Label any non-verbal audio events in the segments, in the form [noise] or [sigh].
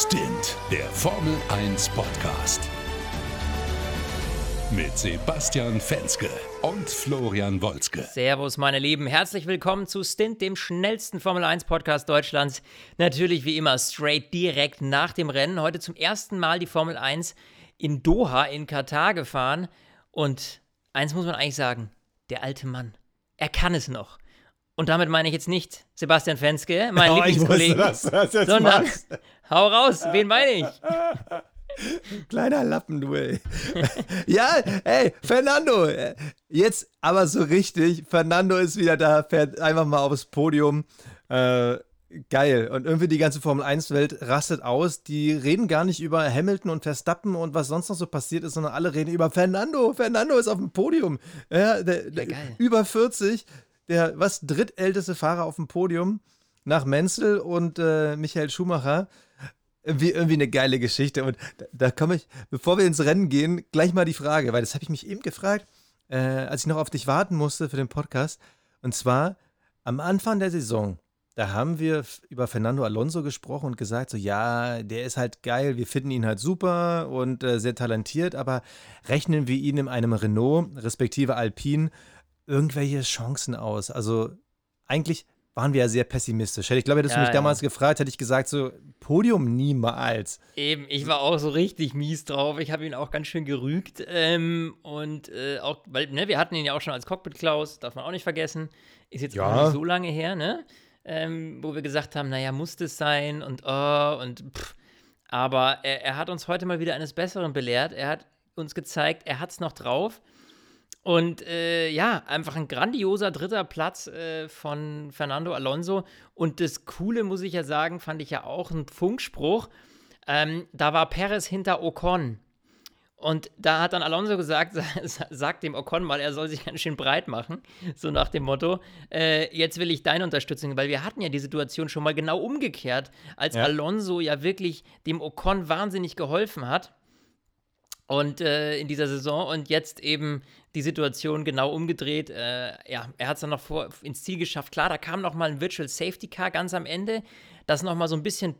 Stint, der Formel 1 Podcast. Mit Sebastian Fenske und Florian Wolzke. Servus, meine Lieben. Herzlich willkommen zu Stint, dem schnellsten Formel 1 Podcast Deutschlands. Natürlich wie immer straight direkt nach dem Rennen. Heute zum ersten Mal die Formel 1 in Doha in Katar gefahren. Und eins muss man eigentlich sagen: der alte Mann. Er kann es noch. Und damit meine ich jetzt nicht Sebastian Fenske, mein [laughs] Oh, jetzt sondern machst. Hau raus, wen meine ich? [laughs] Kleiner Lappen, du, ey. [laughs] ja, ey, Fernando. Jetzt aber so richtig. Fernando ist wieder da, fährt einfach mal aufs Podium. Äh, geil. Und irgendwie die ganze Formel-1-Welt rastet aus. Die reden gar nicht über Hamilton und Verstappen und was sonst noch so passiert ist, sondern alle reden über Fernando. Fernando ist auf dem Podium. Ja, der, der, geil. Über 40. Der, was, drittälteste Fahrer auf dem Podium. Nach Menzel und äh, Michael Schumacher. Irgendwie, irgendwie eine geile Geschichte. Und da, da komme ich, bevor wir ins Rennen gehen, gleich mal die Frage, weil das habe ich mich eben gefragt, äh, als ich noch auf dich warten musste für den Podcast. Und zwar am Anfang der Saison, da haben wir über Fernando Alonso gesprochen und gesagt, so ja, der ist halt geil, wir finden ihn halt super und äh, sehr talentiert, aber rechnen wir ihn in einem Renault, respektive Alpine, irgendwelche Chancen aus? Also eigentlich waren wir ja sehr pessimistisch. Hätte ich glaube, hättest du Ja, mich ja. damals gefragt, hätte ich gesagt, so Podium niemals. Eben, ich war auch so richtig mies drauf. Ich habe ihn auch ganz schön gerügt. Ähm, und äh, auch, weil, ne, wir hatten ihn ja auch schon als Cockpit-Klaus, darf man auch nicht vergessen. Ist jetzt auch Ja. nicht so lange her, ne? Ähm, wo wir gesagt haben, naja, muss das sein und oh und pff. Aber er, er hat uns heute mal wieder eines Besseren belehrt. Er hat uns gezeigt, er hat es noch drauf. Und äh, ja, einfach ein grandioser dritter Platz äh, von Fernando Alonso. Und das Coole, muss ich ja sagen, fand ich ja auch ein Funkspruch. Ähm, da war Perez hinter Ocon. Und da hat dann Alonso gesagt, [laughs] sagt dem Ocon mal, er soll sich ganz schön breit machen. So nach dem Motto, äh, jetzt will ich deine Unterstützung, weil wir hatten ja die Situation schon mal genau umgekehrt, als Ja. Alonso ja wirklich dem Ocon wahnsinnig geholfen hat. Und äh, in dieser Saison und jetzt eben die Situation genau umgedreht. Äh, ja, er hat es dann noch vor, ins Ziel geschafft. Klar, da kam noch mal ein Virtual Safety Car ganz am Ende, das noch mal so ein bisschen,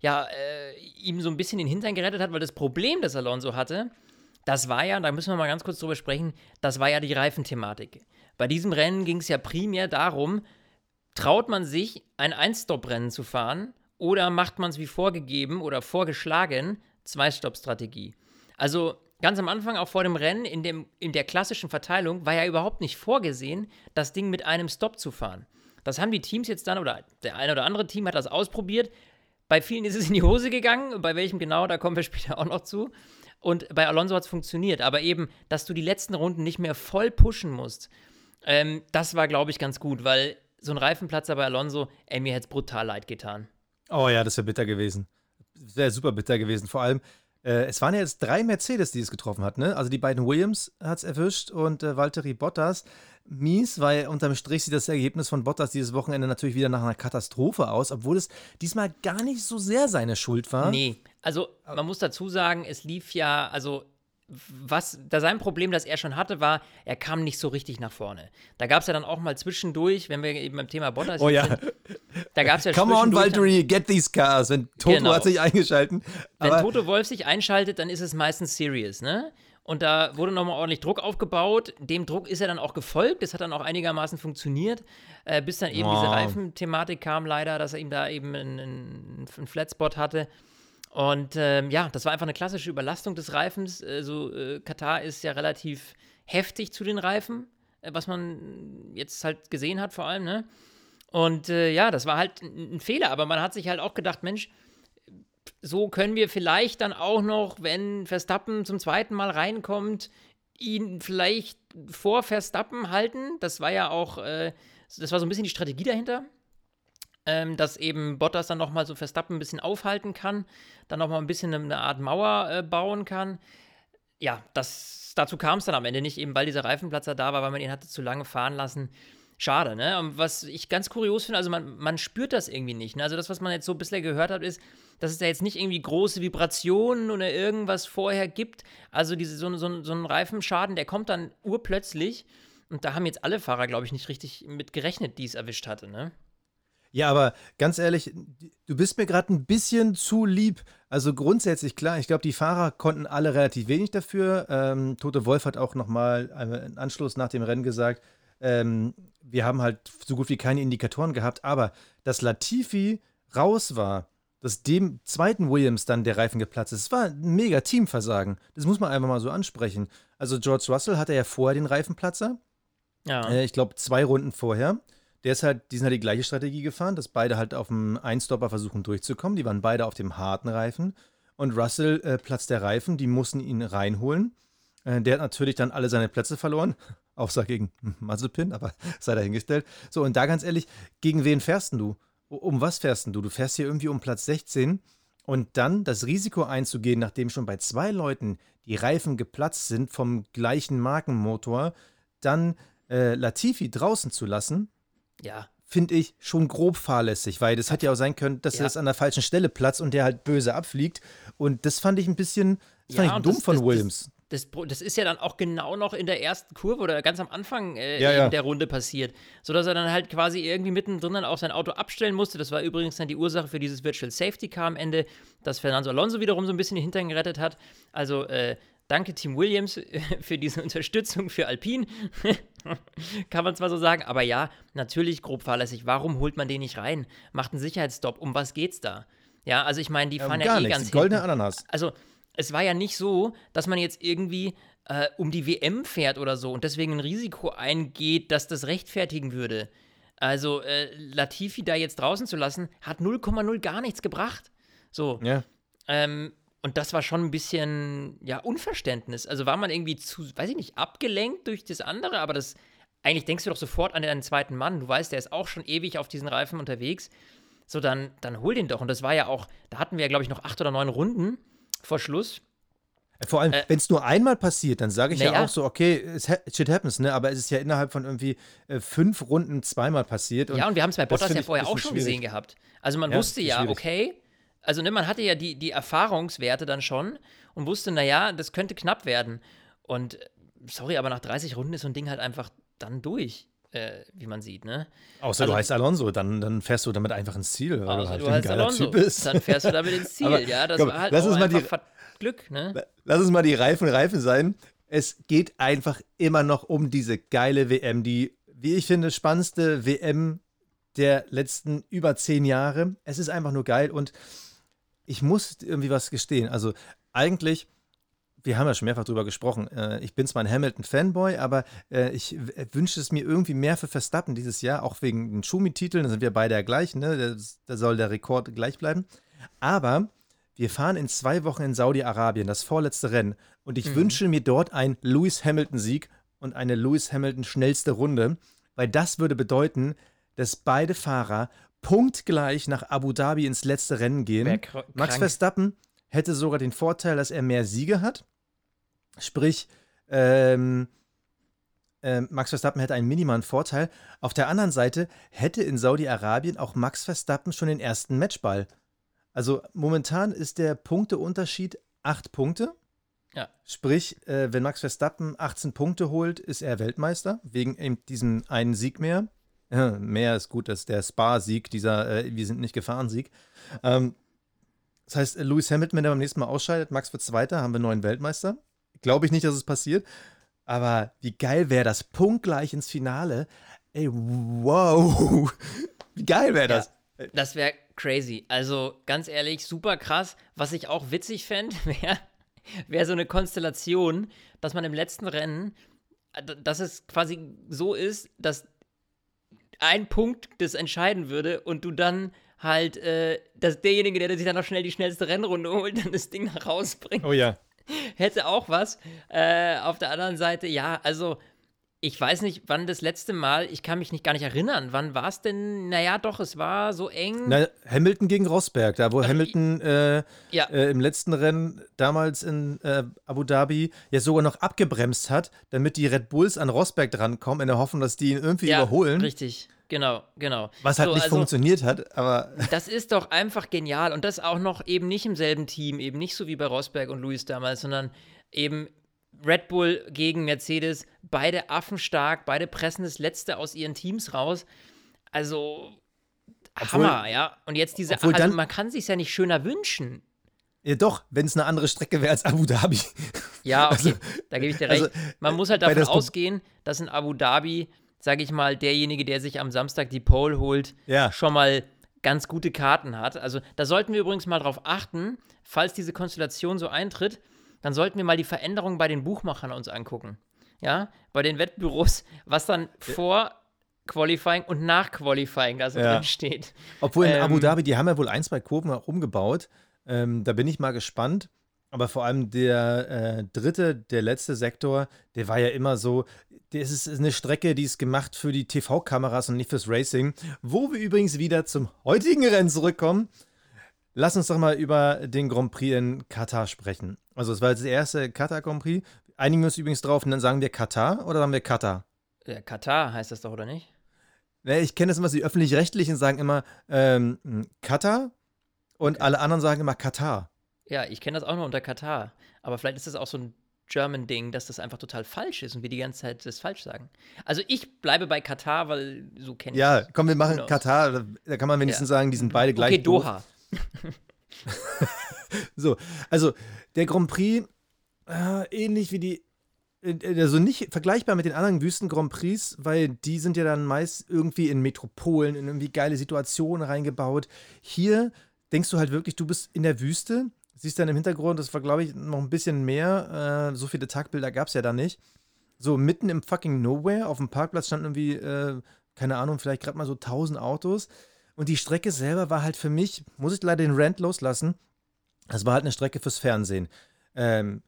ja, äh, ihm so ein bisschen den Hintern gerettet hat, weil das Problem, das Alonso hatte, das war ja, da müssen wir mal ganz kurz drüber sprechen, das war ja die Reifenthematik. Bei diesem Rennen ging es ja primär darum, traut man sich, ein Ein-Stop-Rennen zu fahren oder macht man es wie vorgegeben oder vorgeschlagen, Zwei-Stop-Strategie. Also ganz am Anfang, auch vor dem Rennen, in, dem, in der klassischen Verteilung, war ja überhaupt nicht vorgesehen, das Ding mit einem Stop zu fahren. Das haben die Teams jetzt dann, oder der eine oder andere Team hat das ausprobiert. Bei vielen ist es in die Hose gegangen, bei welchem genau, da kommen wir später auch noch zu. Und bei Alonso hat es funktioniert, aber eben, dass du die letzten Runden nicht mehr voll pushen musst, ähm, das war, glaube ich, ganz gut, weil so ein Reifenplatzer bei Alonso, ey, mir hätte es brutal leid getan. Oh ja, das wäre bitter gewesen. Wäre super bitter gewesen. Vor allem, äh, es waren ja jetzt drei Mercedes, die es getroffen hat, ne? Also die beiden Williams hat es erwischt und äh, Valtteri Bottas. Mies, weil unterm Strich sieht das Ergebnis von Bottas dieses Wochenende natürlich wieder nach einer Katastrophe aus, obwohl es diesmal gar nicht so sehr seine Schuld war. Nee, also man muss dazu sagen, es lief ja, also was da sein Problem, das er schon hatte, war, er kam nicht so richtig nach vorne. Da gab es ja dann auch mal zwischendurch, wenn wir eben beim Thema Bottas Oh ja. sind, da gab es ja Come on, Valtteri, get these cars. Wenn Toto Genau. hat sich eingeschalten. Wenn Toto Wolf sich einschaltet, dann ist es meistens serious, ne? Und da wurde nochmal ordentlich Druck aufgebaut. Dem Druck ist er dann auch gefolgt. Das hat dann auch einigermaßen funktioniert, äh, bis dann eben diese Wow. Reifenthematik kam, leider, dass er ihm da eben einen, einen Flatspot hatte. Und ähm, ja, das war einfach eine klassische Überlastung des Reifens. Also äh, Katar ist ja relativ heftig zu den Reifen, äh, was man jetzt halt gesehen hat vor allem, ne? Und äh, ja, das war halt ein, ein Fehler, aber man hat sich halt auch gedacht, Mensch, so können wir vielleicht dann auch noch, wenn Verstappen zum zweiten Mal reinkommt, ihn vielleicht vor Verstappen halten. Das war ja auch, äh, das war so ein bisschen die Strategie dahinter. Ähm, dass eben Bottas dann nochmal so Verstappen ein bisschen aufhalten kann, dann nochmal ein bisschen eine, Art Mauer äh, bauen kann. Ja, das, dazu kam es dann am Ende nicht, eben weil dieser Reifenplatzer da war, weil man ihn hatte zu lange fahren lassen. Schade, ne? Und was ich ganz kurios finde, also man, man spürt das irgendwie nicht. Ne? Also das, was man jetzt so bisher gehört hat, ist, dass es da jetzt nicht irgendwie große Vibrationen oder irgendwas vorher gibt. Also diese, so, so, so ein Reifenschaden, der kommt dann urplötzlich. Und da haben jetzt alle Fahrer, glaube ich, nicht richtig mit gerechnet, die es erwischt hatte, ne? Ja, aber ganz ehrlich, du bist mir gerade ein bisschen zu lieb. Also grundsätzlich klar, ich glaube, die Fahrer konnten alle relativ wenig dafür. Ähm, Tote Wolf hat auch nochmal einen Anschluss nach dem Rennen gesagt, ähm, wir haben halt so gut wie keine Indikatoren gehabt, aber dass Latifi raus war, dass dem zweiten Williams dann der Reifen geplatzt ist, das war ein mega Teamversagen. Das muss man einfach mal so ansprechen. Also George Russell hatte ja vorher den Reifenplatzer. Ja. Äh, ich glaube, zwei Runden vorher. Der ist halt, die sind halt die gleiche Strategie gefahren, dass beide halt auf dem Einstopper versuchen durchzukommen. Die waren beide auf dem harten Reifen. Und Russell äh, platzt der Reifen, die mussten ihn reinholen. Äh, der hat natürlich dann alle seine Plätze verloren. [laughs] Außer gegen [laughs] Mazepin, aber [laughs] sei dahingestellt. So, und da ganz ehrlich, gegen wen fährst du? Um was fährst du? Du fährst hier irgendwie um Platz 16 und dann das Risiko einzugehen, nachdem schon bei zwei Leuten die Reifen geplatzt sind vom gleichen Markenmotor, dann äh, Latifi draußen zu lassen, ja. finde ich schon grob fahrlässig, weil das hätte ja auch sein können, dass ja. das an der falschen Stelle platzt und der halt böse abfliegt. Und das fand ich ein bisschen das ja, fand ich dumm das, von das, Williams. Das, das, ist ja dann auch genau noch in der ersten Kurve oder ganz am Anfang äh, ja. der Runde passiert, sodass er dann halt quasi irgendwie mittendrin dann auch sein Auto abstellen musste. Das war übrigens dann die Ursache für dieses Virtual Safety Car am Ende, dass Fernando Alonso wiederum so ein bisschen den Hintern gerettet hat. Also äh, danke Team Williams [laughs] für diese Unterstützung für Alpine. [laughs] Kann man zwar so sagen, aber ja, natürlich grob fahrlässig. Warum holt man den nicht rein? Macht einen Sicherheitsstopp. Um was geht's da? Ja, also ich meine, die fahren ja, ja eh nichts. ganz Goldene hinten. Ananas. Also es war ja nicht so, dass man jetzt irgendwie äh, um die WM fährt oder so und deswegen ein Risiko eingeht, dass das rechtfertigen würde. Also äh, Latifi da jetzt draußen zu lassen, hat 0,0 gar nichts gebracht. So. Ja. Ähm, und das war schon ein bisschen, ja, Unverständnis. Also war man irgendwie zu, weiß ich nicht, abgelenkt durch das andere, aber das, eigentlich denkst du doch sofort an deinen zweiten Mann. Du weißt, der ist auch schon ewig auf diesen Reifen unterwegs. So, dann, dann hol den doch. Und das war ja auch, da hatten wir ja, glaube ich, noch acht oder neun Runden vor Schluss. Vor allem, äh, wenn es nur einmal passiert, dann sage ich ja, ja, auch so, okay, shit happens, ne? Aber es ist ja innerhalb von irgendwie äh, fünf Runden zweimal passiert. Und ja, und wir haben es bei Bottas ja vorher auch schon schwierig. gesehen gehabt. Also man ja, wusste ja, okay, also ne, man hatte ja die, die Erfahrungswerte dann schon und wusste, naja, das könnte knapp werden. Und sorry, aber nach 30 Runden ist so ein Ding halt einfach dann durch. Äh, wie man sieht, ne? Außer also, du heißt Alonso, dann, dann fährst du damit einfach ins Ziel, weil du halt du ein geiler Alonso, Typ bist. Dann fährst du damit ins [laughs] Ziel, ja. Das komm, war halt lass uns mal die, Glück, ne? Lass uns mal die Reifen Reifen sein. Es geht einfach immer noch um diese geile WM, die, wie ich finde, spannendste WM der letzten über zehn Jahre. Es ist einfach nur geil und ich muss irgendwie was gestehen. Also eigentlich, wir haben ja schon mehrfach drüber gesprochen, äh, ich bin zwar ein Hamilton-Fanboy, aber äh, ich wünsche es mir irgendwie mehr für Verstappen dieses Jahr, auch wegen den Schumi-Titeln, da sind wir beide ja gleich, ne? da soll der Rekord gleich bleiben. Aber wir fahren in zwei Wochen in Saudi-Arabien, das vorletzte Rennen, und ich mhm. wünsche mir dort einen Lewis Hamilton-Sieg und eine Lewis Hamilton schnellste Runde, weil das würde bedeuten, dass beide Fahrer punktgleich nach Abu Dhabi ins letzte Rennen gehen. Max Verstappen hätte sogar den Vorteil, dass er mehr Siege hat. Sprich, ähm, äh, Max Verstappen hätte einen minimalen Vorteil. Auf der anderen Seite hätte in Saudi-Arabien auch Max Verstappen schon den ersten Matchball. Also momentan ist der Punkteunterschied acht Punkte. Ja. Sprich, äh, wenn Max Verstappen 18 Punkte holt, ist er Weltmeister, wegen eben diesem einen Sieg mehr. [laughs] mehr ist gut, dass der Spa-Sieg, dieser äh, Wir sind nicht gefahren-Sieg. Ähm, das heißt, Lewis Hamilton, wenn er beim nächsten Mal ausscheidet, Max wird Zweiter, haben wir neuen Weltmeister. Glaube ich nicht, dass es passiert. Aber wie geil wäre das? Punktgleich ins Finale. Ey, wow. [laughs] Wie geil wäre das? Ja, das wäre crazy. Also ganz ehrlich, super krass. Was ich auch witzig fände, [laughs] wäre wär so eine Konstellation, dass man im letzten Rennen, äh, dass es quasi so ist, dass ein Punkt das entscheiden würde und du dann halt, äh, dass derjenige, der sich dann noch schnell die schnellste Rennrunde holt, dann das Ding nach rausbringt. Oh ja. Hätte auch was. Äh, auf der anderen Seite, ja, also ich weiß nicht, wann das letzte Mal, ich kann mich nicht gar nicht erinnern, wann war es denn? Naja, doch, es war so eng. Na, Hamilton gegen Rosberg, da wo also, Hamilton äh, ja. äh, im letzten Rennen damals in äh, Abu Dhabi ja sogar noch abgebremst hat, damit die Red Bulls an Rosberg drankommen, in der Hoffnung, dass die ihn irgendwie ja, überholen. Richtig. Genau, genau. Was halt so, nicht also, funktioniert hat, aber. [laughs] Das ist doch einfach genial. Und das auch noch eben nicht im selben Team, eben nicht so wie bei Rosberg und Luis damals, sondern eben Red Bull gegen Mercedes, beide affenstark, beide pressen das Letzte aus ihren Teams raus. Also, Obwohl- Hammer, ja. Und jetzt diese, also dann- man kann sich ja nicht schöner wünschen. Ja, doch, wenn es eine andere Strecke wäre als Abu Dhabi. Ja, okay, Also- da gebe ich dir recht. also, Man muss halt davon ausgehen, dass in Abu Dhabi, sage ich mal, derjenige, der sich am Samstag die Pole holt, Ja. schon mal ganz gute Karten hat. Also da sollten wir übrigens mal drauf achten, falls diese Konstellation so eintritt, dann sollten wir mal die Veränderungen bei den Buchmachern uns angucken. Ja, bei den Wettbüros, was dann vor Qualifying und nach Qualifying da so Ja. drin steht. Obwohl in Ähm, Abu Dhabi, die haben ja wohl ein, zwei Kurven auch umgebaut. Ähm, da bin ich mal gespannt. Aber vor allem der äh, dritte, der letzte Sektor, der war ja immer so, das ist eine Strecke, die ist gemacht für die TV-Kameras und nicht fürs Racing. Wo wir übrigens wieder zum heutigen Rennen zurückkommen. Lass uns doch mal über den Grand Prix in Katar sprechen. Also es war jetzt der erste Katar Grand Prix. Einigen wir uns übrigens drauf und dann sagen wir Katar oder sagen wir Katar? Ja, Katar heißt das doch, oder nicht? Ne, ich kenne das immer, die Öffentlich-Rechtlichen sagen immer ähm, Katar und alle anderen sagen immer Katar. Ja, ich kenne das auch nur unter Katar. Aber vielleicht ist das auch so ein German-Ding, dass das einfach total falsch ist und wir die ganze Zeit das falsch sagen. Also ich bleibe bei Katar, weil so kenne ich Ja, komm, wir machen Genau. Katar. Da, kann man wenigstens Ja. sagen, die sind beide gleich. Okay. Doha. [laughs] So, also der Grand Prix, äh, ähnlich wie die, äh, also nicht vergleichbar mit den anderen Wüsten Grand Prix, weil die sind ja dann meist irgendwie in Metropolen, in irgendwie geile Situationen reingebaut. Hier denkst du halt wirklich, du bist in der Wüste, siehst dann im Hintergrund, das war glaube ich noch ein bisschen mehr, äh, so viele Tagbilder gab es ja da nicht. So mitten im fucking Nowhere, auf dem Parkplatz standen irgendwie, äh, keine Ahnung, vielleicht gerade mal so 1000 Autos. Und die Strecke selber war halt für mich, muss ich leider den Rant loslassen, das war halt eine Strecke fürs Fernsehen. Ähm,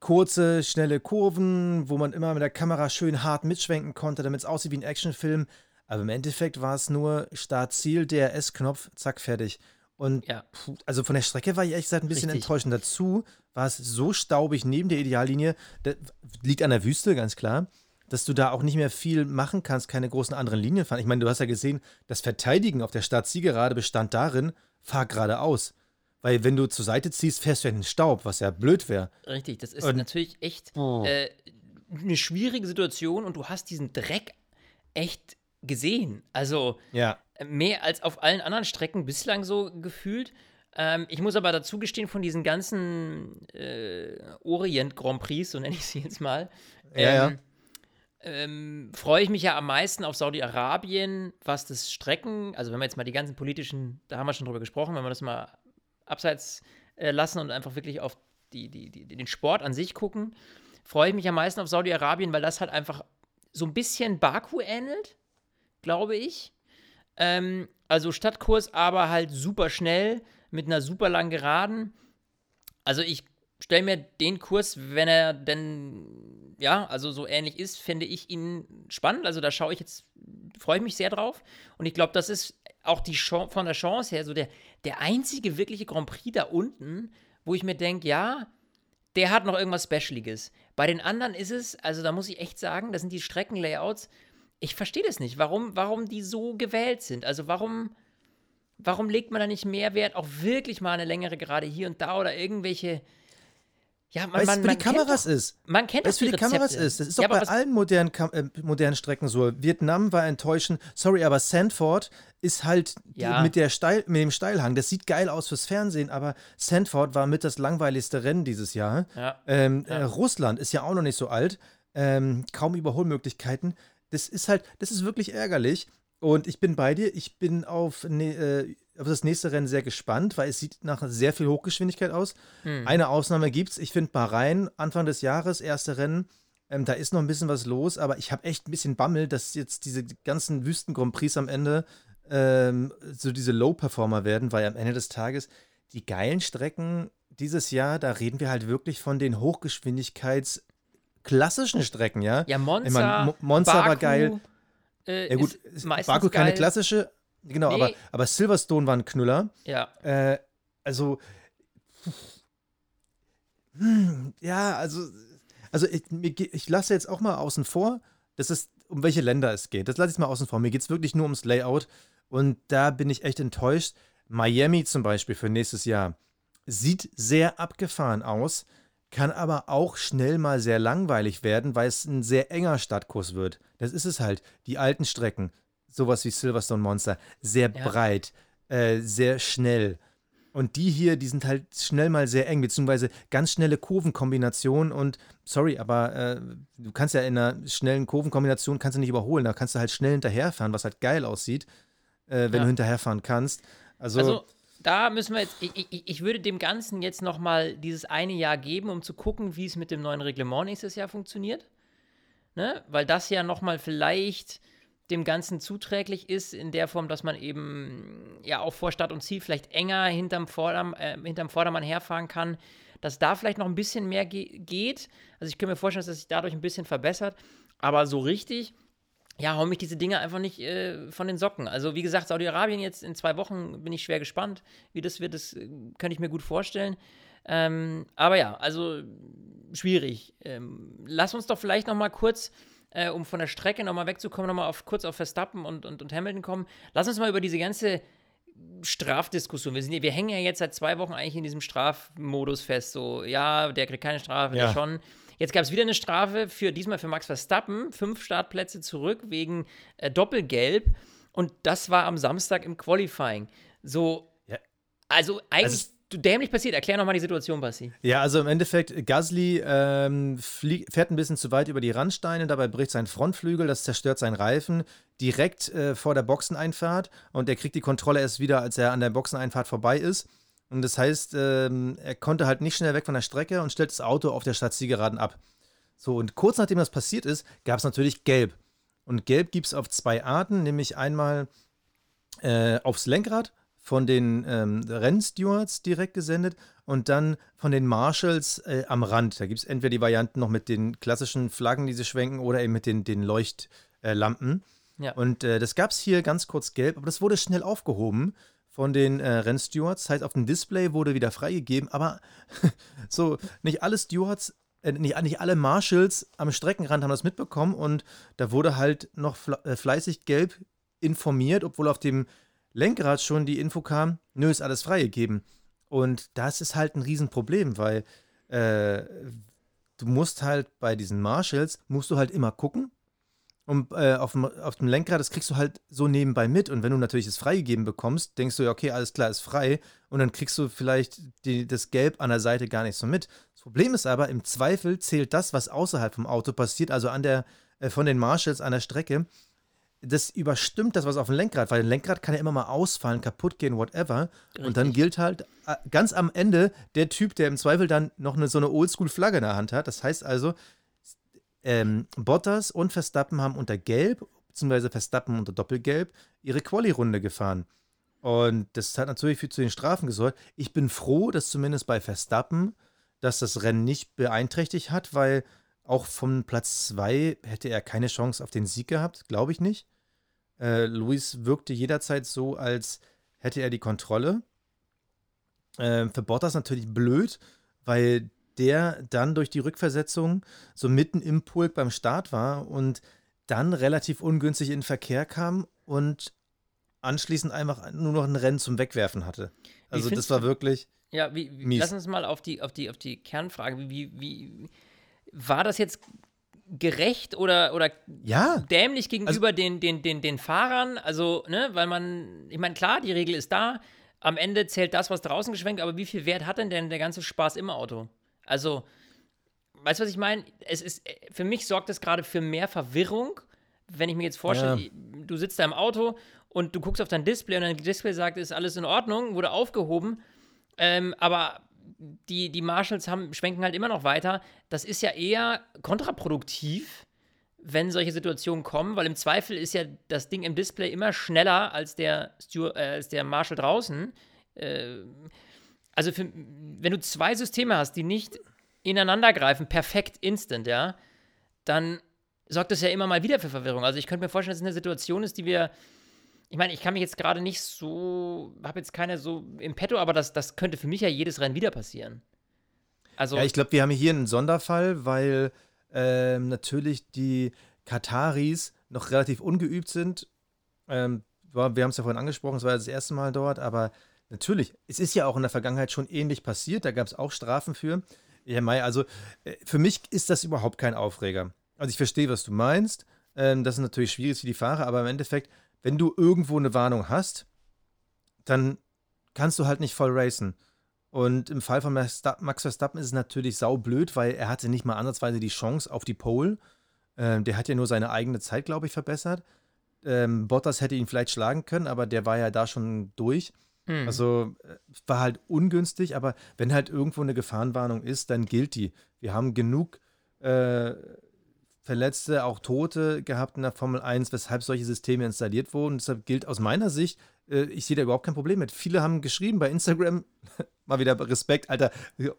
kurze, schnelle Kurven, wo man immer mit der Kamera schön hart mitschwenken konnte, damit es aussieht wie ein Actionfilm. Aber im Endeffekt war es nur Start-Ziel, DRS-Knopf, zack, fertig. Und Ja. puh, also von der Strecke war ich ehrlich gesagt ein bisschen Richtig. enttäuschend. Dazu war es so staubig neben der Ideallinie, das liegt an der Wüste, ganz klar, dass du da auch nicht mehr viel machen kannst, keine großen anderen Linien fahren. Ich meine, du hast ja gesehen, das Verteidigen auf der Startzielgerade bestand darin, fahr geradeaus. Weil wenn du zur Seite ziehst, fährst du in den Staub, was ja blöd wäre. Richtig, das ist Und- natürlich echt Oh. äh, eine schwierige Situation und du hast diesen Dreck echt gesehen. Also Ja. Mehr als auf allen anderen Strecken bislang so gefühlt. Ähm, ich muss aber dazu gestehen, von diesen ganzen äh, Orient-Grand Prix, so nenne ich sie jetzt mal, Ja, ja. ähm, ähm, freue ich mich ja am meisten auf Saudi-Arabien, was das Strecken, also wenn wir jetzt mal die ganzen politischen, da haben wir schon drüber gesprochen, wenn wir das mal abseits äh, lassen und einfach wirklich auf die, die, die, den Sport an sich gucken, freue ich mich am meisten auf Saudi-Arabien, weil das halt einfach so ein bisschen Baku ähnelt, glaube ich. Ähm, also Stadtkurs, aber halt super schnell mit einer super langen Geraden. Also ich stelle mir den Kurs, wenn er denn, ja, also so ähnlich ist, finde ich ihn spannend. Also da schaue ich jetzt, freue ich mich sehr drauf. Und ich glaube, das ist auch die von der Chance her so der, der einzige wirkliche Grand Prix da unten, wo ich mir denke, ja, der hat noch irgendwas Specialiges. Bei den anderen ist es, also da muss ich echt sagen, das sind die Streckenlayouts. Ich verstehe das nicht, warum, warum die so gewählt sind. Also warum, warum legt man da nicht mehr Wert auf wirklich mal eine längere Gerade hier und da oder irgendwelche. Ja, man, Weil es für die Kameras kennt ist. doch, Man kennt doch für die Kameras Rezepte. ist. Das ist doch ja, bei allen modernen, Kam äh, modernen Strecken so. Vietnam war enttäuschend. Sorry, aber Sandford ist halt die- Ja. mit, der Steil, mit dem Steilhang. Das sieht geil aus fürs Fernsehen, aber Sandford war mit das langweiligste Rennen dieses Jahr. Ja. Ähm. Äh, Russland ist ja auch noch nicht so alt. Ähm, kaum Überholmöglichkeiten. Das ist halt, das ist wirklich ärgerlich. Und ich bin bei dir. Ich bin auf, ne, äh, auf das nächste Rennen sehr gespannt, weil es sieht nach sehr viel Hochgeschwindigkeit aus. Hm. Eine Ausnahme gibt's. Ich finde Bahrain, Anfang des Jahres, erste Rennen. Ähm, da ist noch ein bisschen was los, aber ich habe echt ein bisschen Bammel, dass jetzt diese ganzen Wüsten-Grand Prix am Ende ähm, so diese Low-Performer werden, weil am Ende des Tages die geilen Strecken dieses Jahr, da reden wir halt wirklich von den Hochgeschwindigkeits- klassischen Strecken, ja? ja, Monza. Ich mein, Mo- Monza Baku, war geil. Äh, Ja gut, Baku keine geil. klassische, genau, Nee. aber, aber Silverstone war ein Knüller. Ja, Äh, also, hm, ja, also, also ich, ich lasse jetzt auch mal außen vor, dass es um welche Länder es geht. Das lasse ich mal außen vor. Mir geht es wirklich nur ums Layout und da bin ich echt enttäuscht. Miami zum Beispiel für nächstes Jahr sieht sehr abgefahren aus, kann aber auch schnell mal sehr langweilig werden, weil es ein sehr enger Stadtkurs wird. Das ist es halt. Die alten Strecken. sowas wie Silverstone Monster. Sehr Ja. breit, äh, sehr schnell. Und die hier, die sind halt schnell mal sehr eng, beziehungsweise ganz schnelle Kurvenkombinationen. Und sorry, aber äh, du kannst ja in einer schnellen Kurvenkombination kannst du nicht überholen. Da kannst du halt schnell hinterherfahren, was halt geil aussieht, äh, wenn Ja. du hinterherfahren kannst. Also, Also da müssen wir jetzt, ich, ich, ich würde dem Ganzen jetzt nochmal dieses eine Jahr geben, um zu gucken, wie es mit dem neuen Reglement nächstes Jahr funktioniert. Ne? Weil das ja nochmal vielleicht dem Ganzen zuträglich ist, in der Form, dass man eben ja auch vor Start und Ziel vielleicht enger hinterm, Vorderm, äh, hinterm Vordermann herfahren kann, dass da vielleicht noch ein bisschen mehr ge geht. Also ich kann mir vorstellen, dass es sich dadurch ein bisschen verbessert, aber so richtig ja, hau mich diese Dinge einfach nicht äh, von den Socken. Also, wie gesagt, Saudi-Arabien jetzt in zwei Wochen bin ich schwer gespannt, wie das wird. Das äh, könnte ich mir gut vorstellen. Ähm, aber ja, also schwierig. Ähm, lass uns doch vielleicht noch mal kurz, äh, um von der Strecke noch mal wegzukommen, noch mal auf, kurz auf Verstappen und, und, und Hamilton kommen. Lass uns mal über diese ganze Strafdiskussion. Wir, sind, wir hängen ja jetzt seit zwei Wochen eigentlich in diesem Strafmodus fest. So, ja, der kriegt keine Strafe, Ja. der schon. Jetzt gab es wieder eine Strafe für diesmal für Max Verstappen, fünf Startplätze zurück wegen äh, Doppelgelb. Und das war am Samstag im Qualifying. So, Ja. also eigentlich Also- dämlich passiert. Erklär nochmal die Situation, Bassi. Ja, also im Endeffekt, Gasly ähm, fährt ein bisschen zu weit über die Randsteine, dabei bricht sein Frontflügel, das zerstört seinen Reifen direkt äh, vor der Boxeneinfahrt und er kriegt die Kontrolle erst wieder, als er an der Boxeneinfahrt vorbei ist. Und das heißt, ähm, er konnte halt nicht schnell weg von der Strecke und stellt das Auto auf der Stadtzielgeraden ab. So, und kurz nachdem das passiert ist, gab es natürlich Gelb. Und Gelb gibt es auf zwei Arten, nämlich einmal äh, aufs Lenkrad von den ähm, Rennstewards direkt gesendet und dann von den Marshals äh, am Rand. Da gibt es entweder die Varianten noch mit den klassischen Flaggen, die sie schwenken, oder eben mit den, den Leuchtlampen. Ja. Und äh, das gab es hier ganz kurz gelb, aber das wurde schnell aufgehoben von den äh, Rennstewards. Das heißt, auf dem Display wurde wieder freigegeben, aber [laughs] so nicht alle Stewards, äh, nicht, nicht alle Marshals am Streckenrand haben das mitbekommen und da wurde halt noch äh, fleißig gelb informiert, obwohl auf dem Lenkrad schon die Info kam, nö, ist alles freigegeben. Und das ist halt ein Riesenproblem, weil äh, du musst halt bei diesen Marshalls, musst du halt immer gucken. Und äh, auf, dem, auf dem Lenkrad, das kriegst du halt so nebenbei mit. Und wenn du natürlich es freigegeben bekommst, denkst du, ja, okay, alles klar, ist frei. Und dann kriegst du vielleicht die, das Gelb an der Seite gar nicht so mit. Das Problem ist aber, im Zweifel zählt das, was außerhalb vom Auto passiert, also an der, äh, von den Marshalls an der Strecke, das überstimmt das, was auf dem Lenkrad, weil ein Lenkrad kann ja immer mal ausfallen, kaputt gehen, whatever. Und dann Richtig. gilt halt äh, ganz am Ende der Typ, der im Zweifel dann noch eine, so eine Oldschool-Flagge in der Hand hat. Das heißt also, ähm, Bottas und Verstappen haben unter Gelb, beziehungsweise Verstappen unter Doppelgelb, ihre Quali-Runde gefahren. Und das hat natürlich für zu den Strafen gesorgt. Ich bin froh, dass zumindest bei Verstappen, dass das Rennen nicht beeinträchtigt hat, weil auch von Platz 2 hätte er keine Chance auf den Sieg gehabt, glaube ich nicht. Äh, Luis wirkte jederzeit so, als hätte er die Kontrolle. Ähm, für Bottas natürlich blöd, weil der dann durch die Rückversetzung so mitten im Pulk beim Start war und dann relativ ungünstig in den Verkehr kam und anschließend einfach nur noch ein Rennen zum Wegwerfen hatte. Also das war wirklich. Ja, wie, wie, Mies. lass uns mal auf die, auf die, auf die Kernfrage. Wie, wie, wie war das jetzt gerecht oder, oder Ja, dämlich gegenüber den, den, den, den Fahrern? Also, ne, weil man, ich meine, klar, die Regel ist da. Am Ende zählt das, was draußen geschwenkt, aber wie viel Wert hat denn, denn der ganze Spaß im Auto? Also, weißt du, was ich meine? Es ist, für mich sorgt es gerade für mehr Verwirrung, wenn ich mir jetzt vorstelle, Ja. du sitzt da im Auto und du guckst auf dein Display und dein Display sagt, ist alles in Ordnung, wurde aufgehoben, ähm, aber die, die Marshalls haben, schwenken halt immer noch weiter. Das ist ja eher kontraproduktiv, wenn solche Situationen kommen, weil im Zweifel ist ja das Ding im Display immer schneller als der, Stu äh, als der Marshall draußen. Äh, also für, wenn du zwei Systeme hast, die nicht ineinander greifen, perfekt instant, ja, dann sorgt das ja immer mal wieder für Verwirrung. Also ich könnte mir vorstellen, dass es eine Situation ist, die wir ich meine, ich kann mich jetzt gerade nicht so, habe jetzt keine so im Petto, aber das, das könnte für mich ja jedes Rennen wieder passieren. Also, Ja, ich glaube, wir haben hier einen Sonderfall, weil ähm, natürlich die Kataris noch relativ ungeübt sind. Ähm, wir haben es ja vorhin angesprochen, es war das erste Mal dort, aber natürlich, es ist ja auch in der Vergangenheit schon ähnlich passiert, da gab es auch Strafen für. Ja, Mai, also äh, für mich ist das überhaupt kein Aufreger. Also ich verstehe, was du meinst. Ähm, das ist natürlich schwierig für die Fahrer, aber im Endeffekt, wenn du irgendwo eine Warnung hast, dann kannst du halt nicht voll racen. Und im Fall von Max Verstappen ist es natürlich saublöd, weil er hatte nicht mal ansatzweise die Chance auf die Pole. Ähm, der hat ja nur seine eigene Zeit, glaube ich, verbessert. Ähm, Bottas hätte ihn vielleicht schlagen können, aber der war ja da schon durch. Hm. Also äh, war halt ungünstig, aber wenn halt irgendwo eine Gefahrenwarnung ist, dann gilt die. Wir haben genug äh, Verletzte, auch Tote gehabt in der Formel 1, weshalb solche Systeme installiert wurden. Deshalb gilt aus meiner Sicht, äh, ich sehe da überhaupt kein Problem mit. Viele haben geschrieben bei Instagram, [laughs] mal wieder Respekt, Alter,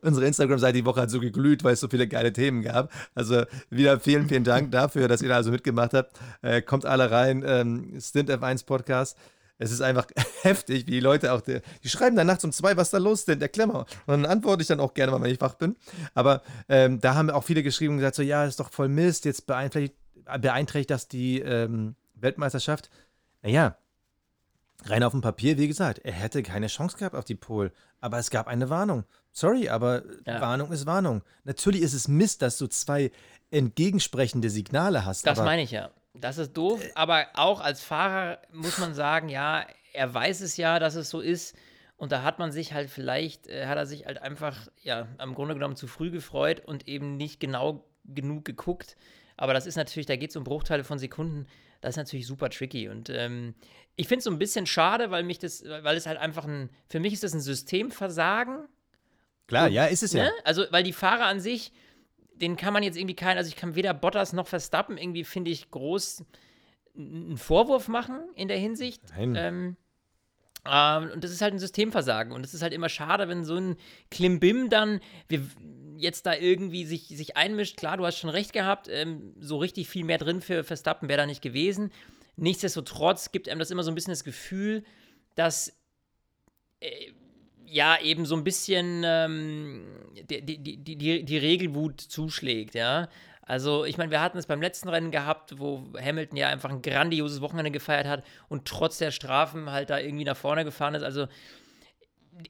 unsere Instagram-Seite die Woche hat so geglüht, weil es so viele geile Themen gab. Also wieder vielen, vielen Dank dafür, dass ihr da also mitgemacht habt. Äh, kommt alle rein, ähm, Stint F1 Podcast. Es ist einfach [laughs] heftig, wie die Leute auch, die, die schreiben dann nachts um zwei, was da los ist denn, der Klemmer. Und dann antworte ich dann auch gerne mal, wenn ich wach bin. Aber ähm, da haben auch viele geschrieben und gesagt, so, ja, ist doch voll Mist, jetzt beeinträchtigt, beeinträchtigt das die ähm, Weltmeisterschaft. Naja, rein auf dem Papier, wie gesagt, er hätte keine Chance gehabt auf die Pole. Aber es gab eine Warnung. Sorry, aber ja. Warnung ist Warnung. Natürlich ist es Mist, dass du zwei entgegensprechende Signale hast. Das meine ich ja. Das ist doof, aber auch als Fahrer muss man sagen, ja, er weiß es ja, dass es so ist. Und da hat man sich halt vielleicht, äh, hat er sich halt einfach, ja, im Grunde genommen zu früh gefreut und eben nicht genau genug geguckt. Aber das ist natürlich, da geht es um Bruchteile von Sekunden. Das ist natürlich super tricky. Und ähm, ich finde es so ein bisschen schade, weil mich das, weil es halt einfach ein, für mich ist das ein Systemversagen. Klar, und, ja, ist es ja. Ne? Also, weil die Fahrer an sich, den kann man jetzt irgendwie keinen, also ich kann weder Bottas noch Verstappen irgendwie, finde ich, groß einen Vorwurf machen in der Hinsicht. Nein. Ähm, ähm, und das ist halt ein Systemversagen. Und es ist halt immer schade, wenn so ein Klimbim dann wir, jetzt da irgendwie sich, sich einmischt. Klar, du hast schon recht gehabt, ähm, so richtig viel mehr drin für Verstappen wäre da nicht gewesen. Nichtsdestotrotz gibt einem das immer so ein bisschen das Gefühl, dass äh, ja eben so ein bisschen ähm, die, die, die, die, Regelwut zuschlägt, ja. Also, ich meine, wir hatten es beim letzten Rennen gehabt, wo Hamilton ja einfach ein grandioses Wochenende gefeiert hat und trotz der Strafen halt da irgendwie nach vorne gefahren ist. Also,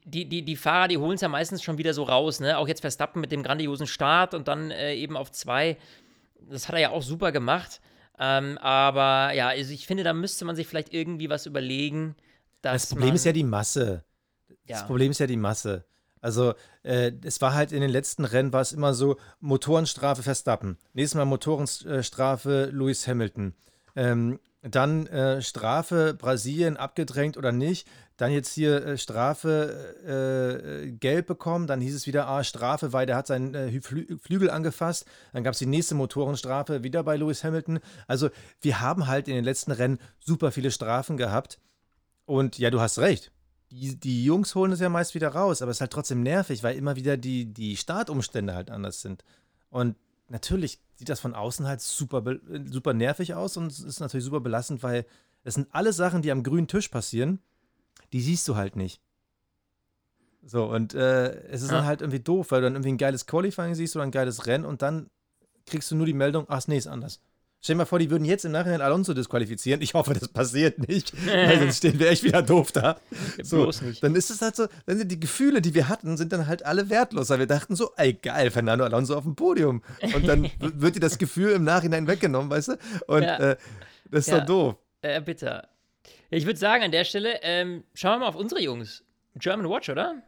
die, die, die Fahrer, die holen es ja meistens schon wieder so raus, ne? Auch jetzt Verstappen mit dem grandiosen Start und dann äh, eben auf zwei. Das hat er ja auch super gemacht. Ähm, aber ja, also ich finde, da müsste man sich vielleicht irgendwie was überlegen. das Problem ist ja die Masse. Ja. Das Problem ist ja die Masse. Also äh, es war halt in den letzten Rennen war es immer so Motorenstrafe Verstappen, nächstes Mal Motorenstrafe Lewis Hamilton, ähm, dann äh, Strafe Brasilien abgedrängt oder nicht, dann jetzt hier äh, Strafe äh, gelb bekommen, dann hieß es wieder ah, Strafe, weil der hat seinen äh, Flü Flügel angefasst, dann gab es die nächste Motorenstrafe wieder bei Lewis Hamilton. Also wir haben halt in den letzten Rennen super viele Strafen gehabt und ja, du hast recht die, die Jungs holen es ja meist wieder raus, aber es ist halt trotzdem nervig, weil immer wieder die, die Startumstände halt anders sind. Und natürlich sieht das von außen halt super, super nervig aus und es ist natürlich super belastend, weil es sind alle Sachen, die am grünen Tisch passieren, die siehst du halt nicht. So, und äh, es ist ja. dann halt irgendwie doof, weil du dann irgendwie ein geiles Qualifying siehst oder ein geiles Rennen und dann kriegst du nur die Meldung, ach nee, ist anders. Stell dir mal vor, die würden jetzt im Nachhinein Alonso disqualifizieren. Ich hoffe, das passiert nicht, [laughs] weil sonst stehen wir echt wieder doof da. So, Bloß nicht. Dann ist es halt so, dann sind die Gefühle, die wir hatten, sind dann halt alle wertlos, weil wir dachten so, ey geil, Fernando Alonso auf dem Podium. Und dann [laughs] wird dir das Gefühl im Nachhinein weggenommen, weißt du? Und ja. äh, das ist ja. doch doof. Äh, bitte. Ich würde sagen, an der Stelle, ähm, schauen wir mal auf unsere Jungs. German Watch, oder?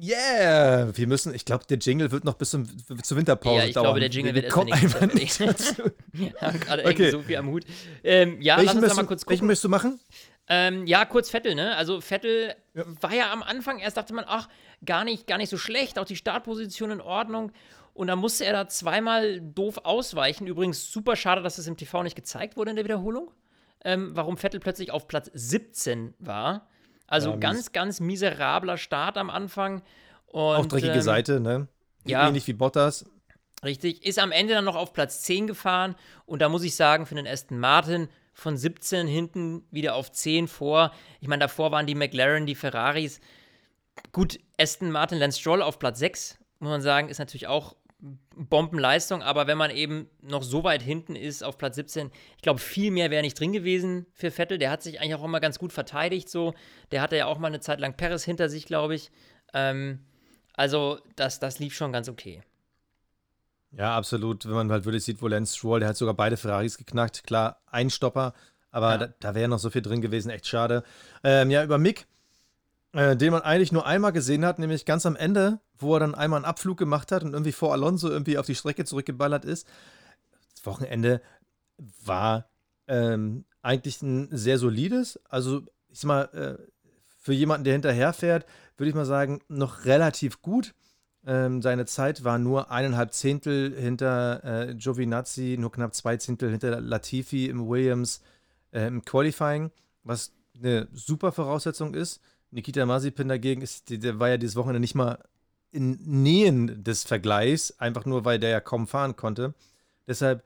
Yeah! Wir müssen, ich glaube, der Jingle wird noch bis zum, zur Winterpause dauern. Ja, ich dauern. glaube, der Jingle wir, wird kommen einfach nicht dazu. [laughs] ja, [laughs] gerade okay. so viel am Hut. Ähm, ja, welchen lass uns mal kurz gucken. Welchen möchtest du machen? Ähm, ja, kurz Vettel, ne? Also Vettel ja. war ja am Anfang, erst dachte man, ach, gar nicht, gar nicht so schlecht, auch die Startposition in Ordnung. Und dann musste er da zweimal doof ausweichen. Übrigens super schade, dass das im TV nicht gezeigt wurde in der Wiederholung. Ähm, warum Vettel plötzlich auf Platz 17 war. Also ja, ganz, ganz miserabler Start am Anfang. Und, Auch dreckige ähm, Seite, ne? Ja. Ähnlich wie Bottas. Richtig. Ist am Ende dann noch auf Platz 10 gefahren. Und da muss ich sagen, für den Aston Martin von 17 hinten wieder auf 10 vor. Ich meine, davor waren die McLaren, die Ferraris. Gut, Aston Martin, Lance Stroll auf Platz 6, muss man sagen, ist natürlich auch Bombenleistung, aber wenn man eben noch so weit hinten ist auf Platz 17, ich glaube, viel mehr wäre nicht drin gewesen für Vettel. Der hat sich eigentlich auch immer ganz gut verteidigt, so. Der hatte ja auch mal eine Zeit lang Perez hinter sich, glaube ich. Ähm, also, das, das lief schon ganz okay. Ja, absolut. Wenn man halt wirklich sieht, wo Lance Stroll, der hat sogar beide Ferraris geknackt. Klar, ein Stopper, Aber Ja. da, da wäre noch so viel drin gewesen, echt schade. Ähm, ja, über Mick, äh, den man eigentlich nur einmal gesehen hat, nämlich ganz am Ende, wo er dann einmal einen Abflug gemacht hat und irgendwie vor Alonso irgendwie auf die Strecke zurückgeballert ist. Das Wochenende war ähm, eigentlich ein sehr solides. Also, ich sag mal, äh, für jemanden, der hinterherfährt, würde ich mal sagen, noch relativ gut. Ähm, seine Zeit war nur eineinhalb Zehntel hinter äh, Giovinazzi, nur knapp zwei Zehntel hinter Latifi im Williams äh, im Qualifying, was eine super Voraussetzung ist. Nikita Mazepin dagegen ist, der, der war ja dieses Wochenende nicht mal in Nähen des Vergleichs, einfach nur, weil der ja kaum fahren konnte. Deshalb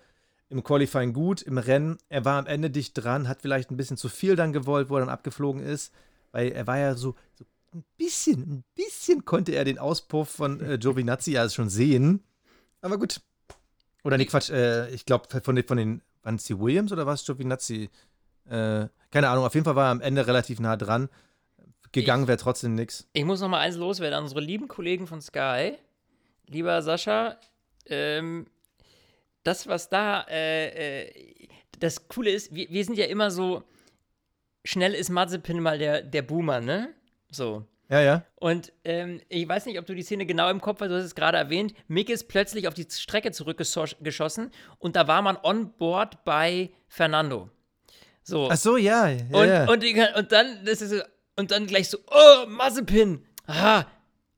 im Qualifying gut, im Rennen, er war am Ende dicht dran, hat vielleicht ein bisschen zu viel dann gewollt, wo er dann abgeflogen ist, weil er war ja so, so ein bisschen, ein bisschen konnte er den Auspuff von äh, Giovinazzi ja schon sehen. Aber gut. Oder nee, Quatsch, äh, ich glaube von den, von den, waren es die Williams oder war es Giovinazzi? Äh, keine Ahnung, auf jeden Fall war er am Ende relativ nah dran. Gegangen wäre trotzdem nix. Ich muss noch mal eins loswerden an unsere lieben Kollegen von Sky. Lieber Sascha, ähm, das, was da, äh, äh, das Coole ist, wir, wir sind ja immer so, schnell ist Mazepin mal der, der Boomer, ne? So. Ja, ja. Und ähm, ich weiß nicht, ob du die Szene genau im Kopf hast, du hast es gerade erwähnt. Mick ist plötzlich auf die Strecke zurückgeschossen und da war man on board bei Fernando. So. Ach so, ja. ja, Und, ja. und, die- und dann, das ist so, und dann gleich so, oh, Mazepin. Aha.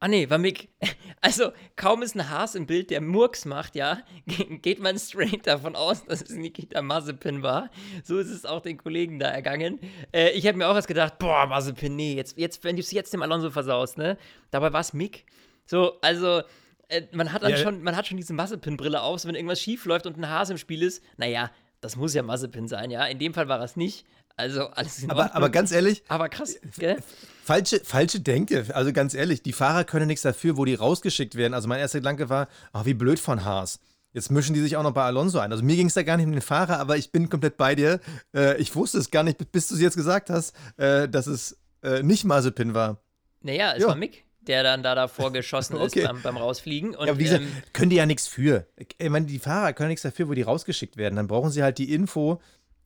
Ah nee, war Mick. [laughs] Also, kaum ist ein Haas im Bild, der Murks macht, ja, ge- [laughs] geht man straight davon aus, dass es Nikita Mazepin war. So ist es auch den Kollegen da ergangen. Äh, ich habe mir auch erst gedacht, boah, Mazepin, nee, jetzt, jetzt, wenn du es jetzt dem Alonso versaust, ne? Dabei war es Mick. So, also, äh, man hat dann Ja. schon, man hat schon diese Mazepin-Brille auf, so wenn irgendwas schief läuft und ein Haas im Spiel ist, naja, das muss ja Mazepin sein, ja. In dem Fall war es nicht. Also, alles in aber, Ordnung. aber ganz ehrlich, Aber krass, gell? falsche, falsche Denke. Also ganz ehrlich, die Fahrer können nichts dafür, wo die rausgeschickt werden. Also mein erster Gedanke war, ach, wie blöd von Haas. Jetzt mischen die sich auch noch bei Alonso ein. Also mir ging es da gar nicht um den Fahrer, aber ich bin komplett bei dir. Äh, ich wusste es gar nicht, bis du es jetzt gesagt hast, äh, dass es äh, nicht Mazepin war. Naja, es Ja. war Mick, der dann da davor [laughs] geschossen Okay. ist beim, beim Rausfliegen. Und, ja, wie gesagt, ähm, können die ja nichts für. Ich meine, die Fahrer können nichts dafür, wo die rausgeschickt werden. Dann brauchen sie halt die Info.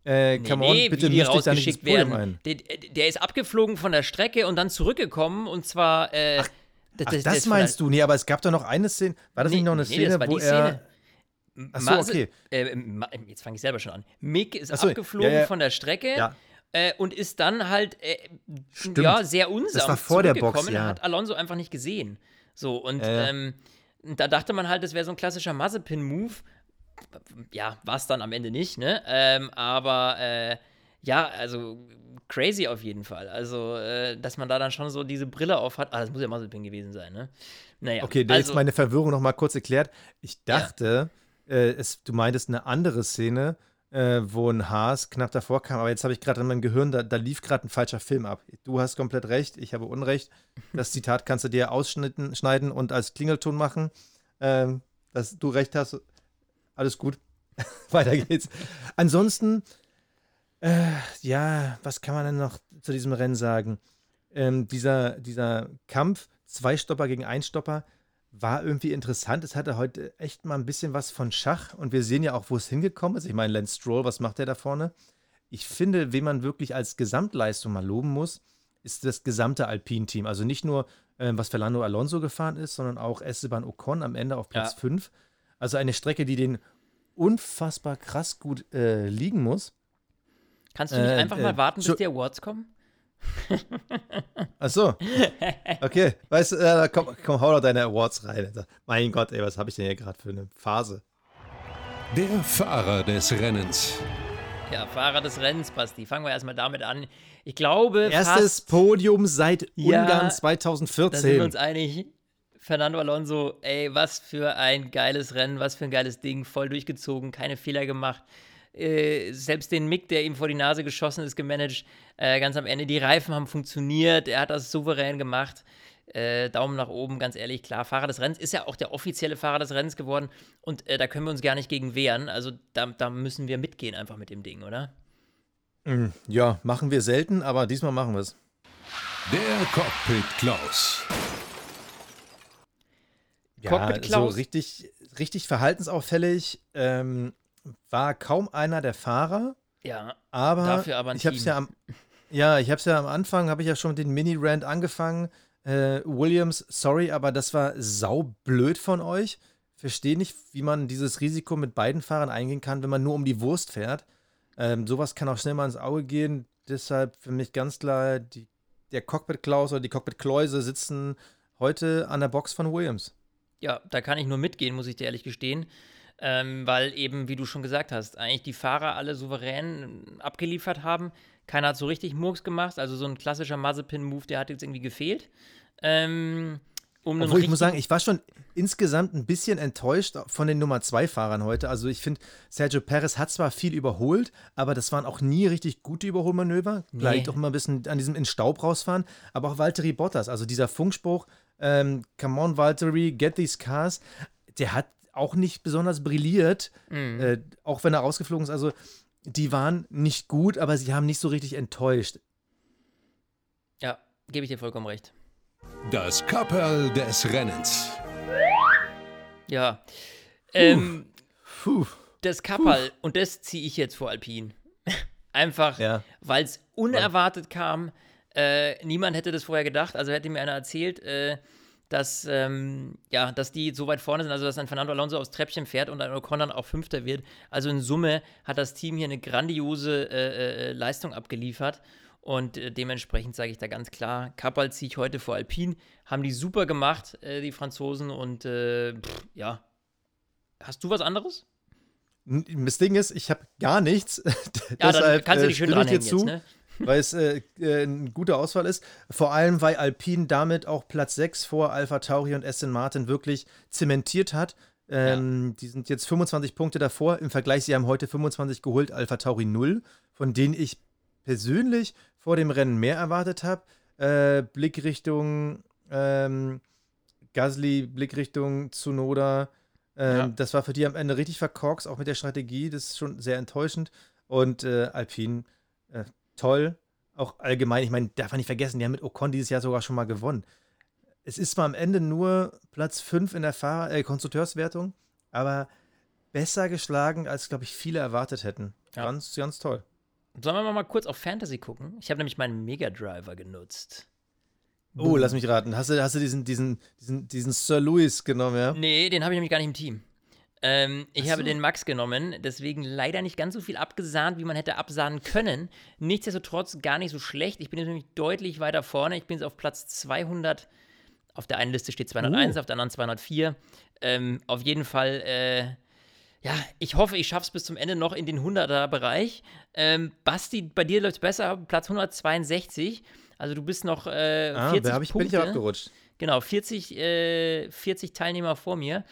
Äh, nee, come on, nee, bitte wie die da rausgeschickt werden. Der, der ist abgeflogen von der Strecke und dann zurückgekommen und zwar. Äh, ach, Ach, das meinst du? Nee, aber es gab doch noch eine Szene. War das nicht noch eine Szene, das war wo die er. Szene. Ach so, Mase- okay. Äh, jetzt fange ich selber schon an. Mick ist Ach so, abgeflogen ja, ja. von der Strecke Ja. äh, und ist dann halt äh, ja, sehr unsam Das war vor der Box, ja. hat Alonso einfach nicht gesehen. So, und ähm, da dachte man halt, das wäre so ein klassischer Mazepin-Move. Ja, war es dann am Ende nicht, ne? Ähm, aber äh, ja, also crazy auf jeden Fall. Also, äh, dass man da dann schon so diese Brille auf hat. Ah, das muss ja Mazepin gewesen sein, ne? Naja, Okay, da also, jetzt meine Verwirrung noch mal kurz erklärt. Ich dachte, äh, es, du meintest eine andere Szene, äh, wo ein Haas knapp davor kam, aber jetzt habe ich gerade in meinem Gehirn, da, da lief gerade ein falscher Film ab. Du hast komplett recht, ich habe Unrecht. Das Zitat kannst du dir ausschneiden schneiden und als Klingelton machen. Ähm, dass du recht hast. Alles gut. [laughs] Weiter geht's. Ansonsten, äh, ja, was kann man denn noch zu diesem Rennen sagen? Ähm, dieser, dieser Kampf, zwei Stopper gegen ein Stopper, war irgendwie interessant. Es hatte heute echt mal ein bisschen was von Schach und wir sehen ja auch, wo es hingekommen ist. Ich meine, Lance Stroll, was macht der da vorne? Ich finde, wen man wirklich als Gesamtleistung mal loben muss, ist das gesamte Alpine-Team. Also nicht nur, ähm, was Fernando Alonso gefahren ist, sondern auch Esteban Ocon am Ende auf Platz Ja. 5. Also eine Strecke, die den unfassbar krass gut äh, liegen muss. kannst du nicht äh, einfach äh, mal warten, bis die Awards kommen? Ach so. [laughs] Okay. Weißt du, äh, komm, komm, hau doch deine Awards rein. Alter. Mein Gott, ey, was habe ich denn hier gerade für eine Phase? Der Fahrer des Rennens. Ja, Fahrer des Rennens, Basti. Fangen wir erstmal damit an. Ich glaube, Erstes fast, Podium seit Ja, Ungarn da sind wir 2014. uns einig. Fernando Alonso, ey, was für ein geiles Rennen, was für ein geiles Ding, voll durchgezogen, keine Fehler gemacht. Äh, selbst den Mick, der ihm vor die Nase geschossen ist, gemanagt. Äh, ganz am Ende, die Reifen haben funktioniert, er hat das souverän gemacht. Äh, Daumen nach oben, ganz ehrlich, klar. Fahrer des Rennens ist ja auch der offizielle Fahrer des Rennens geworden und äh, da können wir uns gar nicht gegen wehren. Also da, da müssen wir mitgehen einfach mit dem Ding, oder? Mm, Ja, machen wir selten, aber diesmal machen wir es. Der Cockpit Klaus. Cockpit so Klaus. richtig, richtig verhaltensauffällig ähm, war kaum einer der Fahrer. Ja, Aber, dafür aber ein ich habe es ja am, ja, ich habe es ja am Anfang, habe ich ja schon mit den Mini-Rant angefangen. Äh, Williams, sorry, aber das war saublöd von euch. Verstehe nicht, wie man dieses Risiko mit beiden Fahrern eingehen kann, wenn man nur um die Wurst fährt. Ähm, sowas kann auch schnell mal ins Auge gehen. Deshalb für mich ganz klar, die, der Cockpit-Klaus oder die Cockpit-Kläuse sitzen heute an der Box von Williams. Ja, da kann ich nur mitgehen, muss ich dir ehrlich gestehen. Ähm, weil eben, wie du schon gesagt hast, eigentlich die Fahrer alle souverän äh, abgeliefert haben. Keiner hat so richtig Murks gemacht. Also so ein klassischer Mazepin-Move, der hat jetzt irgendwie gefehlt. Ähm, um Obwohl ich muss sagen, ich war schon insgesamt ein bisschen enttäuscht von den Nummer 2 Fahrern heute. Also ich finde, Sergio Perez hat zwar viel überholt, aber das waren auch nie richtig gute Überholmanöver. Vielleicht Nee. auch immer ein bisschen an diesem in Staub rausfahren. Aber auch Valtteri Bottas, also dieser Funkspruch, ähm, come on Valtteri, get these cars, der hat auch nicht besonders brilliert, Mhm. äh, auch wenn er rausgeflogen ist. Also die waren nicht gut, aber sie haben nicht so richtig enttäuscht. Ja, gebe ich dir vollkommen recht. Das Kapperl des Rennens. Ja. Ähm, Puh. das Kappal, und das ziehe ich jetzt vor Alpin. [laughs] Einfach, Ja. weil es unerwartet kam. Äh, niemand hätte das vorher gedacht. Also hätte mir einer erzählt, äh, dass, ähm, ja, dass die so weit vorne sind, also dass ein Fernando Alonso aufs Treppchen fährt und ein Ocon dann auch Fünfter wird. Also in Summe hat das Team hier eine grandiose äh, äh, Leistung abgeliefert. Und äh, dementsprechend sage ich da ganz klar, Kappal ziehe ich heute vor Alpin. Haben die super gemacht, äh, die Franzosen. Und äh, pff, ja. Hast du was anderes? Das Ding ist, ich habe gar nichts. [laughs] Ja, dann kannst du äh, dich schön zu, jetzt, ne? Weil es äh, äh, eine gute Auswahl ist. Vor allem, weil Alpine damit auch Platz 6 vor Alpha Tauri und Aston Martin wirklich zementiert hat. Ähm, Die sind jetzt 25 Punkte davor. Im Vergleich, sie haben heute 25 geholt, Alpha Tauri 0, von denen ich persönlich vor dem Rennen mehr erwartet habe. Äh, Blickrichtung ähm, Gasly, Blickrichtung Tsunoda. Ähm, Ja. Das war für die am Ende richtig verkorkst, auch mit der Strategie. Das ist schon sehr enttäuschend. Und äh, Alpine, äh, toll. Auch allgemein, ich meine, darf man nicht vergessen, die haben mit Ocon dieses Jahr sogar schon mal gewonnen. Es ist zwar am Ende nur Platz 5 in der Fahrer äh, Konstrukteurswertung, aber besser geschlagen, als, glaube ich, viele erwartet hätten. Ja. Ganz, ganz toll. Sollen wir mal kurz auf Fantasy gucken? Ich habe nämlich meinen Mega Driver genutzt. Oh, lass mich raten. Hast du, hast du diesen, diesen, diesen, diesen Sir Louis genommen, ja? Nee, den habe ich nämlich gar nicht im Team. Ähm, ich Ach habe so. den Max genommen, deswegen leider nicht ganz so viel abgesahnt, wie man hätte absahnen können. Nichtsdestotrotz gar nicht so schlecht. Ich bin jetzt nämlich deutlich weiter vorne. Ich bin jetzt auf Platz 200. Auf der einen Liste steht 201, Oh. auf der anderen 204. Ähm, auf jeden Fall, äh, ja, ich hoffe, ich schaffe es bis zum Ende noch in den 100er-Bereich. Ähm, Basti, bei dir läuft es besser, Platz 162. Also du bist noch äh, 40 Ah, da ich, bin Punkte. ich aber abgerutscht. Genau, 40, äh, 40 Teilnehmer vor mir.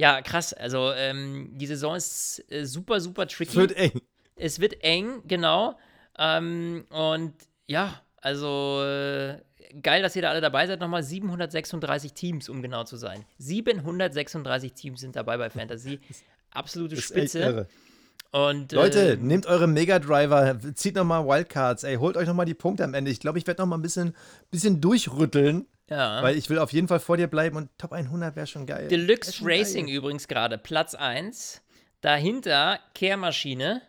Ja, krass. Also ähm, die Saison ist äh, super, super tricky. Wird eng. es wird eng, genau. Ähm, und ja, also äh, geil, dass ihr da alle dabei seid. Nochmal 736 Teams, um genau zu sein. 736 Teams sind dabei bei Fantasy. [laughs] Absolute Spitze. Und, Leute, äh, nehmt eure Mega Driver, zieht nochmal Wildcards, ey, holt euch nochmal die Punkte am Ende. Ich glaube, ich werde nochmal ein bisschen, bisschen durchrütteln, ja. weil ich will auf jeden Fall vor dir bleiben und Top 100 wäre schon geil. Deluxe schon Racing geil. übrigens gerade, Platz 1. Dahinter Kehrmaschine.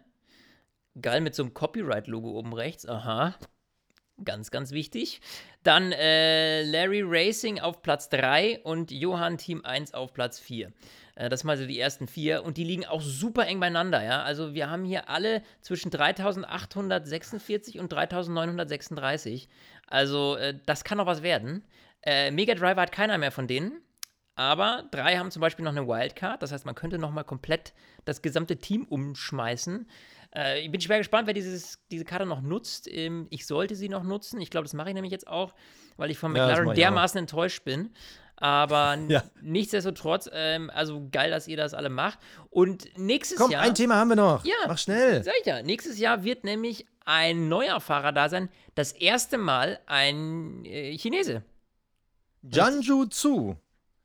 Geil mit so einem Copyright-Logo oben rechts. Aha. Ganz, ganz wichtig. Dann äh, Larry Racing auf Platz 3 und Johann Team 1 auf Platz 4. Äh, das sind mal so die ersten vier und die liegen auch super eng beieinander, ja. Also wir haben hier alle zwischen 3846 und 3936. Also äh, das kann noch was werden. Äh, Mega Driver hat keiner mehr von denen. Aber drei haben zum Beispiel noch eine Wildcard. Das heißt, man könnte noch mal komplett das gesamte Team umschmeißen. Äh, ich bin schwer gespannt, wer dieses, diese Karte noch nutzt. Ähm, ich sollte sie noch nutzen. Ich glaube, das mache ich nämlich jetzt auch, weil ich von Ja, McLaren auch. dermaßen enttäuscht bin. Aber [laughs] Ja. nichtsdestotrotz, ähm, also geil, dass ihr das alle macht. Und nächstes Komm, Jahr. ein Thema haben wir noch. Ja. Mach schnell. Sag ich ja, nächstes Jahr wird nämlich ein neuer Fahrer da sein. Das erste Mal ein äh, Chinese. Janju Zu,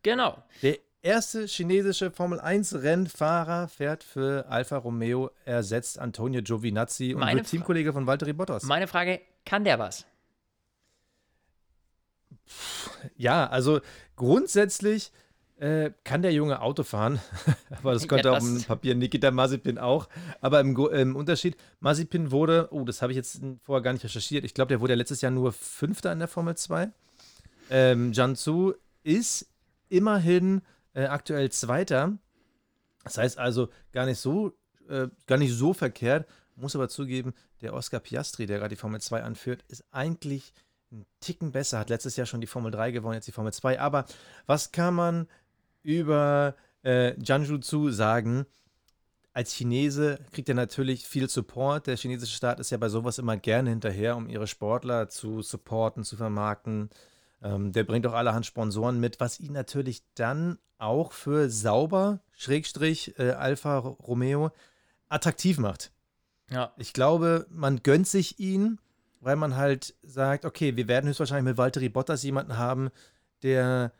Genau. der erste chinesische Formel 1 Rennfahrer, fährt für Alfa Romeo, ersetzt Antonio Giovinazzi und Meine wird Fra- Teamkollege von Valtteri Bottas. Meine Frage: Kann der was? Ja, also grundsätzlich äh, kann der Junge Auto fahren, [laughs] aber das konnte auf dem das- Papier Nikita Mazepin auch. Aber im, im Unterschied, Mazepin wurde, oh, das habe ich jetzt vorher gar nicht recherchiert, ich glaube, der wurde ja letztes Jahr nur Fünfter in der Formel 2. Ähm, Jiangsu ist immerhin äh, aktuell Zweiter. Das heißt also gar nicht so, äh, gar nicht so verkehrt. Muss aber zugeben, der Oscar Piastri, der gerade die Formel 2 anführt, ist eigentlich ein Ticken besser. Hat letztes Jahr schon die Formel 3 gewonnen, jetzt die Formel 2. Aber was kann man über äh, Jiangsu Zhu sagen? Als Chinese kriegt er natürlich viel Support. Der chinesische Staat ist ja bei sowas immer gerne hinterher, um ihre Sportler zu supporten, zu vermarkten. Ähm, der bringt auch allerhand Sponsoren mit, was ihn natürlich dann auch für sauber, Schrägstrich, äh, Alfa Romeo, attraktiv macht. Ja. Ich glaube, man gönnt sich ihn, weil man halt sagt, okay, wir werden höchstwahrscheinlich mit Valtteri Bottas jemanden haben, der,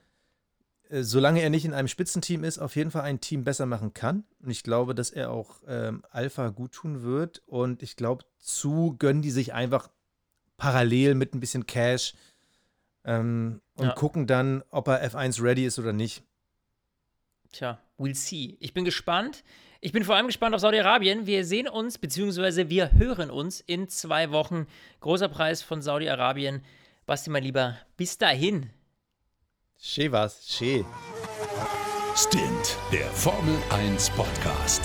äh, solange er nicht in einem Spitzenteam ist, auf jeden Fall ein Team besser machen kann. Und ich glaube, dass er auch ähm, Alpha gut tun wird. Und ich glaube, zu gönnen die sich einfach parallel mit ein bisschen Cash ähm, und Ja. gucken dann, ob er F1 ready ist oder nicht. Tja, we'll see. Ich bin gespannt. Ich bin vor allem gespannt auf Saudi-Arabien. Wir sehen uns, beziehungsweise wir hören uns in zwei Wochen. Großer Preis von Saudi-Arabien. Basti, mein Lieber, bis dahin. Schee was, schee. Stint, der Formel 1 Podcast.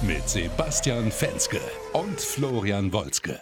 Mit Sebastian Fenske und Florian Wolzke.